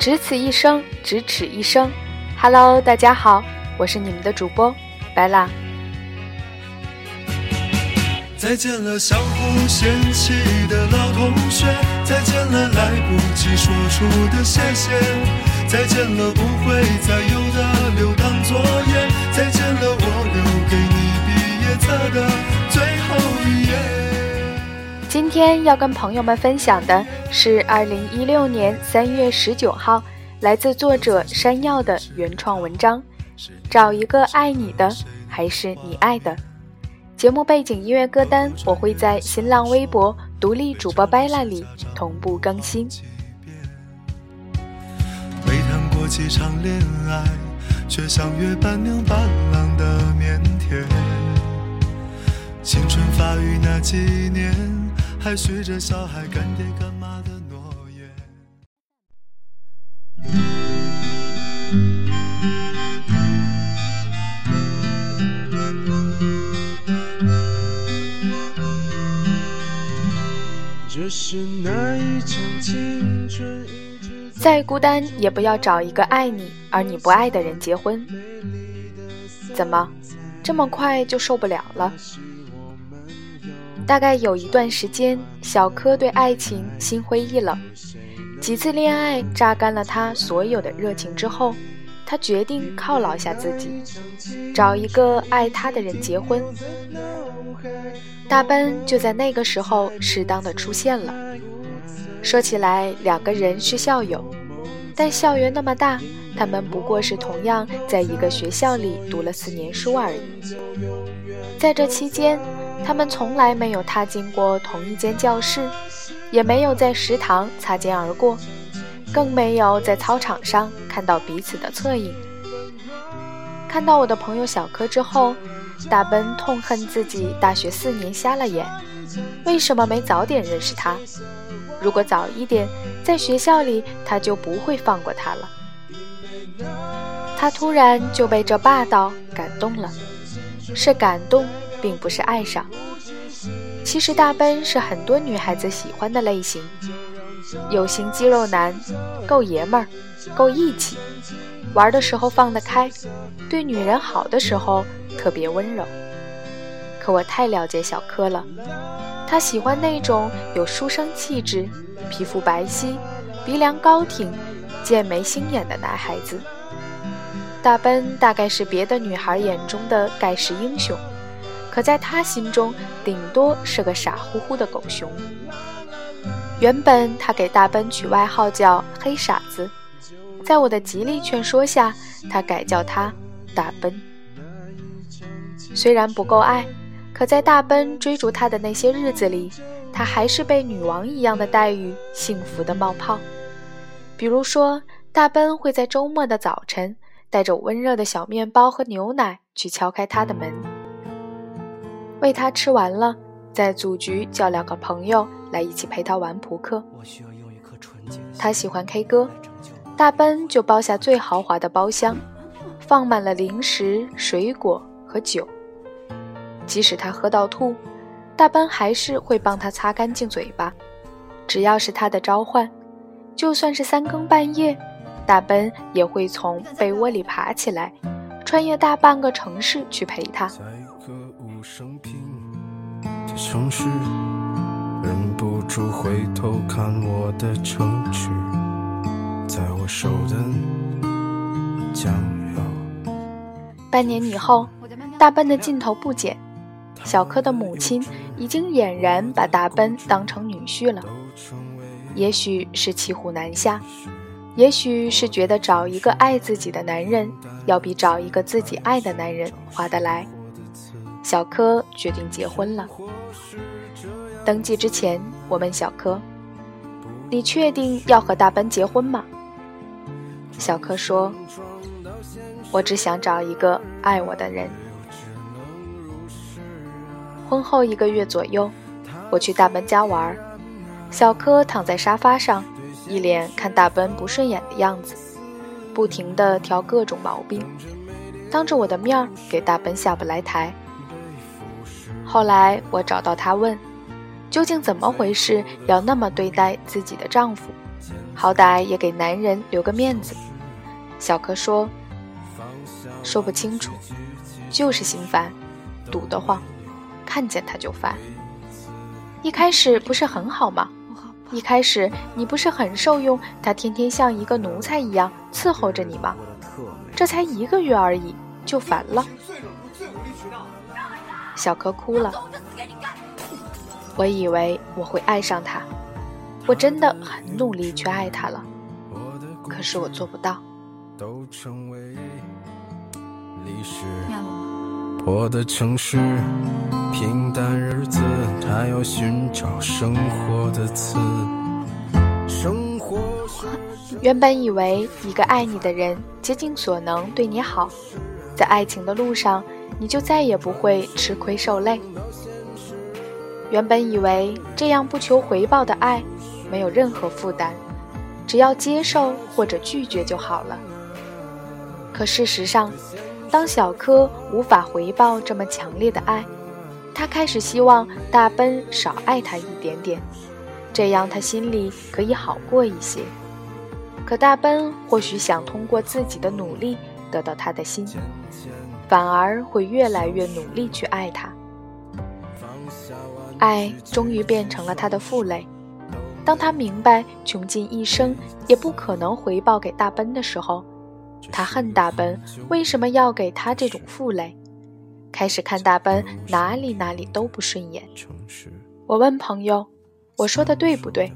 只此一生，咫尺一生。Hello，大家好，我是你们的主播白拉。再见了，相互嫌弃的老同学；再见了，来不及说出的谢谢；再见了，不会再有的留堂作业；再见了，我留给你毕业册的最后一页。今天要跟朋友们分享的是二零一六年三月十九号，来自作者山药的原创文章：找一个爱你的，还是你爱的？节目背景音乐歌单，我会在新浪微博独立主播 Bella 里同步更新。没谈过几场恋爱，却像约伴娘伴郎的腼腆。青春发育那几年，还许着小孩干爹干妈的诺言。再孤单也不要找一个爱你而你不爱的人结婚。怎么，这么快就受不了了？大概有一段时间，小柯对爱情心灰意冷，几次恋爱榨干了他所有的热情之后，他决定犒劳下自己，找一个爱他的人结婚。大奔就在那个时候适当的出现了。说起来，两个人是校友，但校园那么大，他们不过是同样在一个学校里读了四年书而已。在这期间，他们从来没有踏进过同一间教室，也没有在食堂擦肩而过，更没有在操场上看到彼此的侧影。看到我的朋友小柯之后。大奔痛恨自己大学四年瞎了眼，为什么没早点认识他？如果早一点，在学校里他就不会放过他了。他突然就被这霸道感动了，是感动，并不是爱上。其实大奔是很多女孩子喜欢的类型，有型肌肉男，够爷们儿，够义气，玩的时候放得开，对女人好的时候。特别温柔，可我太了解小柯了。他喜欢那种有书生气质、皮肤白皙、鼻梁高挺、剑眉星眼的男孩子。大奔大概是别的女孩眼中的盖世英雄，可在他心中，顶多是个傻乎乎的狗熊。原本他给大奔取外号叫“黑傻子”，在我的极力劝说下，他改叫他“大奔”。虽然不够爱，可在大奔追逐她的那些日子里，她还是被女王一样的待遇，幸福的冒泡。比如说，大奔会在周末的早晨，带着温热的小面包和牛奶去敲开他的门，喂他吃完了，再组局叫两个朋友来一起陪他玩扑克。他喜欢 K 歌，大奔就包下最豪华的包厢，放满了零食、水果和酒。即使他喝到吐，大奔还是会帮他擦干净嘴巴。只要是他的召唤，就算是三更半夜，大奔也会从被窝里爬起来，穿越大半个城市去陪他。生平的城市忍不住回头看我的城池在我手的半年以后，大奔的劲头不减。小柯的母亲已经俨然把大奔当成女婿了，也许是骑虎难下，也许是觉得找一个爱自己的男人要比找一个自己爱的男人划得来，小柯决定结婚了。登记之前，我问小柯：“你确定要和大奔结婚吗？”小柯说：“我只想找一个爱我的人。”婚后一个月左右，我去大奔家玩，小柯躺在沙发上，一脸看大奔不顺眼的样子，不停地挑各种毛病，当着我的面给大奔下不来台。后来我找到他问，究竟怎么回事，要那么对待自己的丈夫，好歹也给男人留个面子。小柯说：“说不清楚，就是心烦，堵得慌，看见他就烦。一开始不是很好吗？一开始你不是很受用，他天天像一个奴才一样伺候着你吗？这才一个月而已，就烦了。”小柯哭了。我以为我会爱上他，我真的很努力去爱他了，可是我做不到。都成为历史。破的城市，平淡日子，他要寻找生活的词。生活。原本以为一个爱你的人竭尽所能对你好，在爱情的路上，你就再也不会吃亏受累。原本以为这样不求回报的爱，没有任何负担，只要接受或者拒绝就好了。可事实上，当小柯无法回报这么强烈的爱，他开始希望大奔少爱他一点点，这样他心里可以好过一些。可大奔或许想通过自己的努力得到他的心，反而会越来越努力去爱他。爱终于变成了他的负累。当他明白穷尽一生也不可能回报给大奔的时候，他恨大奔为什么要给他这种负累，开始看大奔哪里哪里都不顺眼。我问朋友：“我说的对不对？”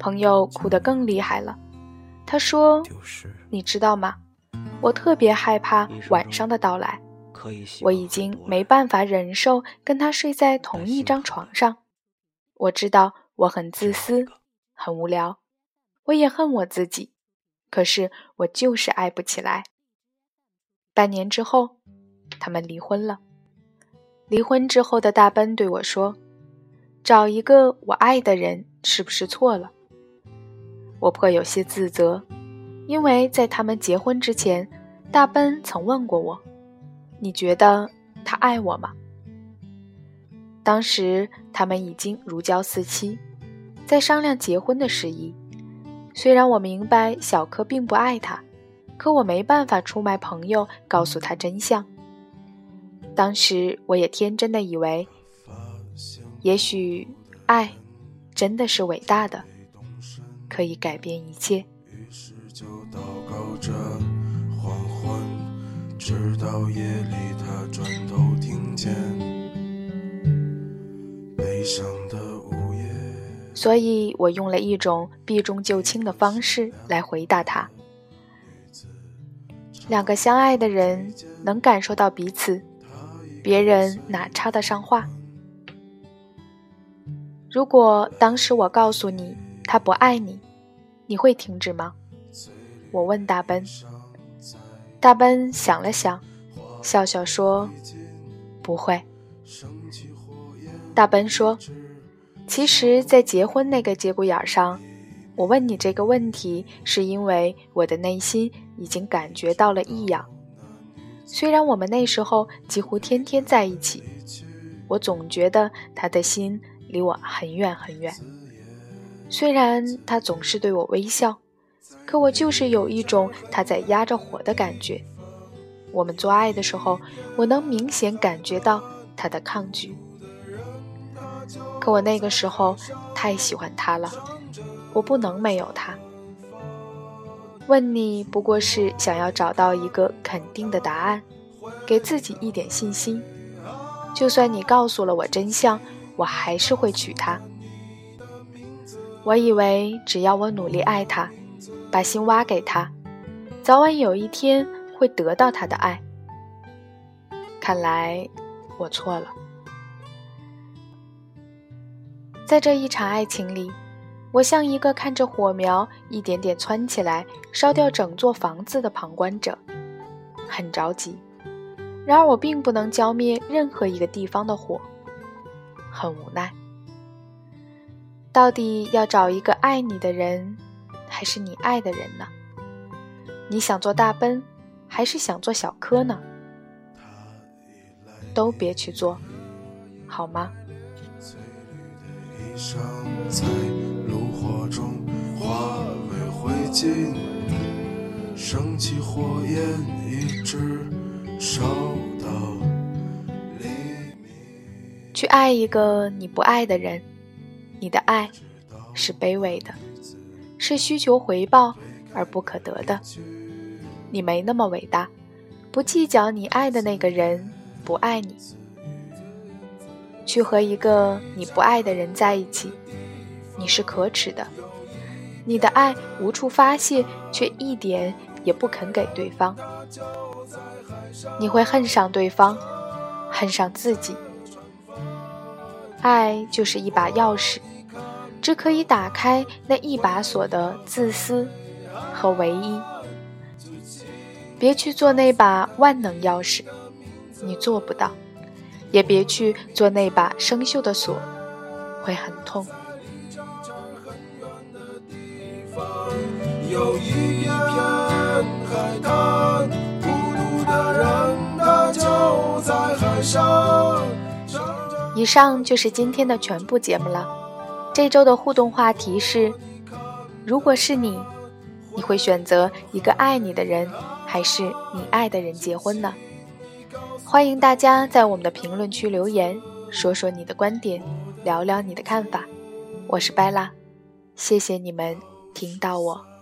朋友哭得更厉害了。他说：“你知道吗？我特别害怕晚上的到来。我已经没办法忍受跟他睡在同一张床上。我知道我很自私，很无聊，我也恨我自己。”可是我就是爱不起来。半年之后，他们离婚了。离婚之后的大奔对我说：“找一个我爱的人是不是错了？”我颇有些自责，因为在他们结婚之前，大奔曾问过我：“你觉得他爱我吗？”当时他们已经如胶似漆，在商量结婚的事宜。虽然我明白小柯并不爱他，可我没办法出卖朋友，告诉他真相。当时我也天真的以为，也许爱真的是伟大的，可以改变一切。着黄昏直到夜里，他转头听见悲伤的。所以我用了一种避重就轻的方式来回答他。两个相爱的人能感受到彼此，别人哪插得上话？如果当时我告诉你他不爱你，你会停止吗？我问大奔。大奔想了想，笑笑说：“不会。”大奔说。其实，在结婚那个节骨眼上，我问你这个问题，是因为我的内心已经感觉到了异样。虽然我们那时候几乎天天在一起，我总觉得他的心离我很远很远。虽然他总是对我微笑，可我就是有一种他在压着火的感觉。我们做爱的时候，我能明显感觉到他的抗拒。可我那个时候太喜欢他了，我不能没有他。问你不过是想要找到一个肯定的答案，给自己一点信心。就算你告诉了我真相，我还是会娶她。我以为只要我努力爱他，把心挖给他，早晚有一天会得到他的爱。看来我错了。在这一场爱情里，我像一个看着火苗一点点蹿起来，烧掉整座房子的旁观者，很着急。然而我并不能浇灭任何一个地方的火，很无奈。到底要找一个爱你的人，还是你爱的人呢？你想做大奔，还是想做小柯呢？都别去做，好吗？在炉火中化为尽，升起火焰，一直烧到黎明。去爱一个你不爱的人，你的爱是卑微的，是需求回报而不可得的。你没那么伟大，不计较你爱的那个人不爱你。去和一个你不爱的人在一起，你是可耻的。你的爱无处发泄，却一点也不肯给对方。你会恨上对方，恨上自己。爱就是一把钥匙，只可以打开那一把锁的自私和唯一。别去做那把万能钥匙，你做不到；也别去做那把生锈的锁，会很痛。有一片海滩，孤独的人他就在海上。以上就是今天的全部节目了。这周的互动话题是：如果是你，你会选择一个爱你的人，还是你爱的人结婚呢？欢迎大家在我们的评论区留言，说说你的观点，聊聊你的看法。我是拜拉，谢谢你们听到我。